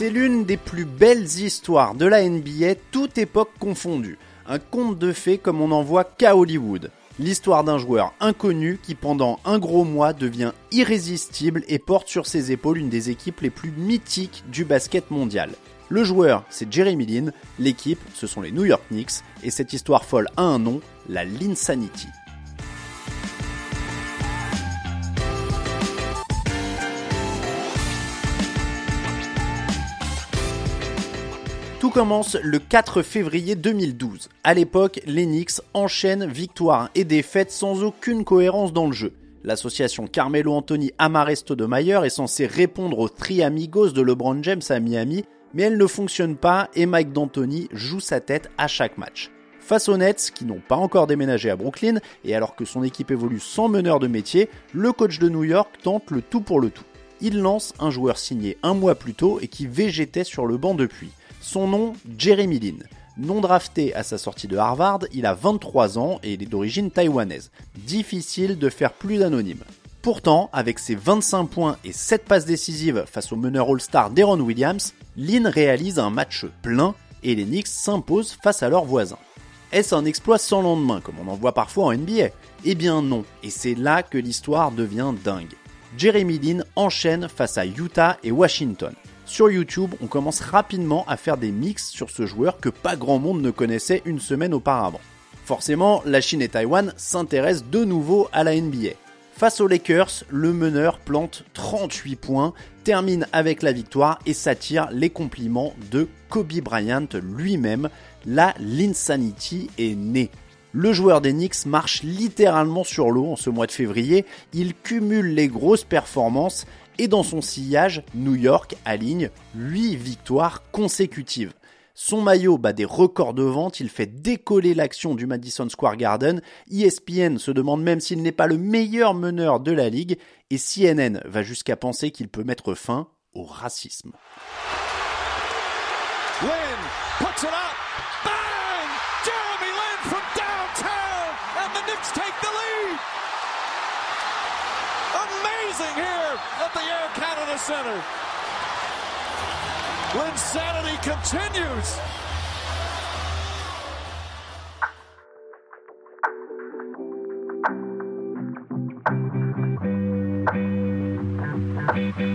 C'est l'une des plus belles histoires de la NBA, toute époque confondue. Un conte de fées comme on n'en voit qu'à Hollywood. L'histoire d'un joueur inconnu qui pendant un gros mois devient irrésistible et porte sur ses épaules une des équipes les plus mythiques du basket mondial. Le joueur, c'est Jeremy Lin, l'équipe, ce sont les New York Knicks, et cette histoire folle a un nom, la Linsanity. Tout commence le 4 février 2012. À l'époque, les Knicks enchaînent victoires et défaites sans aucune cohérence dans le jeu. L'association Carmelo Anthony Amaresto de Mayer est censée répondre aux tri amigos de LeBron James à Miami, mais elle ne fonctionne pas et Mike D'Antoni joue sa tête à chaque match. Face aux Nets, qui n'ont pas encore déménagé à Brooklyn, et alors que son équipe évolue sans meneur de métier, le coach de New York tente le tout pour le tout. Il lance un joueur signé un mois plus tôt et qui végétait sur le banc depuis. Son nom, Jeremy Lin. Non drafté à sa sortie de Harvard, il a 23 ans et il est d'origine taïwanaise. Difficile de faire plus anonyme. Pourtant, avec ses 25 points et 7 passes décisives face au meneur All-Star Deron Williams, Lin réalise un match plein et les Knicks s'imposent face à leurs voisins. Est-ce un exploit sans lendemain, comme on en voit parfois en NBA Eh bien non, et c'est là que l'histoire devient dingue. Jeremy Lin enchaîne face à Utah et Washington. Sur YouTube, on commence rapidement à faire des mix sur ce joueur que pas grand monde ne connaissait une semaine auparavant. Forcément, la Chine et Taïwan s'intéressent de nouveau à la NBA. Face aux Lakers, le meneur plante 38 points, termine avec la victoire et s'attire les compliments de Kobe Bryant lui-même. La Linsanity est née. Le joueur des Knicks marche littéralement sur l'eau en ce mois de février, il cumule les grosses performances et dans son sillage, New York aligne 8 victoires consécutives. Son maillot bat des records de vente, il fait décoller l'action du Madison Square Garden. ESPN se demande même s'il n'est pas le meilleur meneur de la ligue et CNN va jusqu'à penser qu'il peut mettre fin au racisme. at the Air Canada Centre. Insanity continues.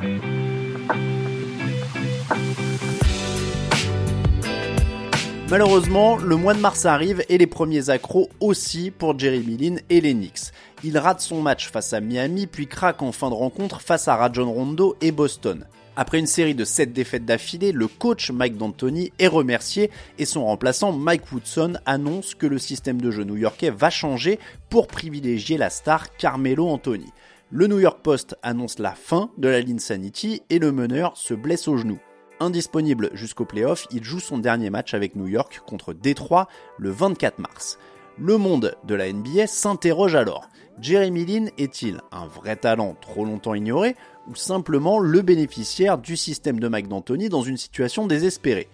Thank you. Malheureusement, le mois de mars arrive et les premiers accros aussi pour Jeremy Lin et les. Il rate son match face à Miami puis craque en fin de rencontre face à Rajon Rondo et Boston. Après une série de 7 défaites d'affilée, le coach Mike D'Antoni est remercié et son remplaçant Mike Woodson annonce que le système de jeu new-yorkais va changer pour privilégier la star Carmelo Anthony. Le New York Post annonce la fin de la Sanity et le meneur se blesse au genou. Indisponible jusqu'au playoff, il joue son dernier match avec New York contre Détroit le 24 mars. Le monde de la NBA s'interroge alors. Jeremy Lin est-il un vrai talent trop longtemps ignoré ou simplement le bénéficiaire du système de Mike D'Antoni dans une situation désespérée?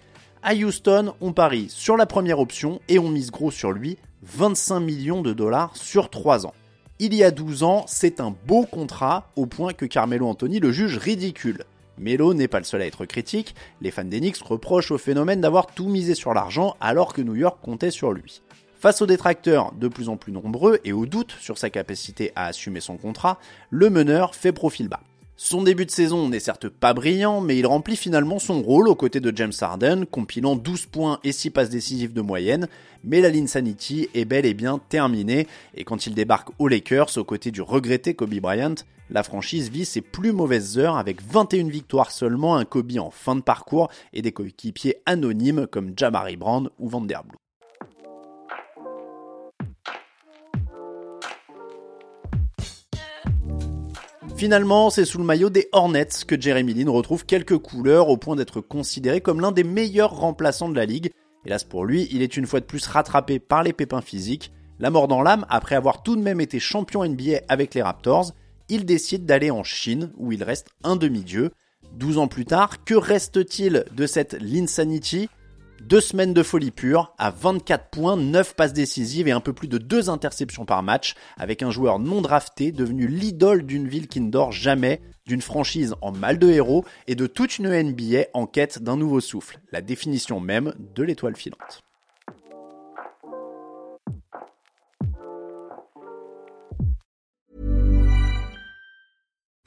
À Houston, on parie sur la première option et on mise gros sur lui, 25 millions de dollars sur 3 ans. Il y a 12 ans, c'est un beau contrat au point que Carmelo Anthony le juge ridicule. Melo n'est pas le seul à être critique, les fans d'Enix reprochent au phénomène d'avoir tout misé sur l'argent alors que New York comptait sur lui. Face aux détracteurs de plus en plus nombreux et aux doutes sur sa capacité à assumer son contrat, le meneur fait profil bas. Son début de saison n'est certes pas brillant, mais il remplit finalement son rôle aux côtés de James Harden, compilant 12 points et 6 passes décisives de moyenne, mais la Linsanity est bel et bien terminée, et quand il débarque aux Lakers aux côtés du regretté Kobe Bryant, la franchise vit ses plus mauvaises heures avec 21 victoires seulement, un Kobe en fin de parcours et des coéquipiers anonymes comme Jamari Brand ou Vanderbilt. Finalement, c'est sous le maillot des Hornets que Jeremy Lin retrouve quelques couleurs au point d'être considéré comme l'un des meilleurs remplaçants de la ligue. Hélas pour lui, il est une fois de plus rattrapé par les pépins physiques. La mort dans l'âme, après avoir tout de même été champion NBA avec les Raptors, il décide d'aller en Chine où il reste un demi-dieu. 12 ans plus tard, que reste-t-il de cette Linsanity deux semaines de folie pure, à 24 points, 9 passes décisives et un peu plus de 2 interceptions par match, avec un joueur non drafté devenu l'idole d'une ville qui ne dort jamais, d'une franchise en mal de héros et de toute une NBA en quête d'un nouveau souffle, la définition même de l'étoile filante.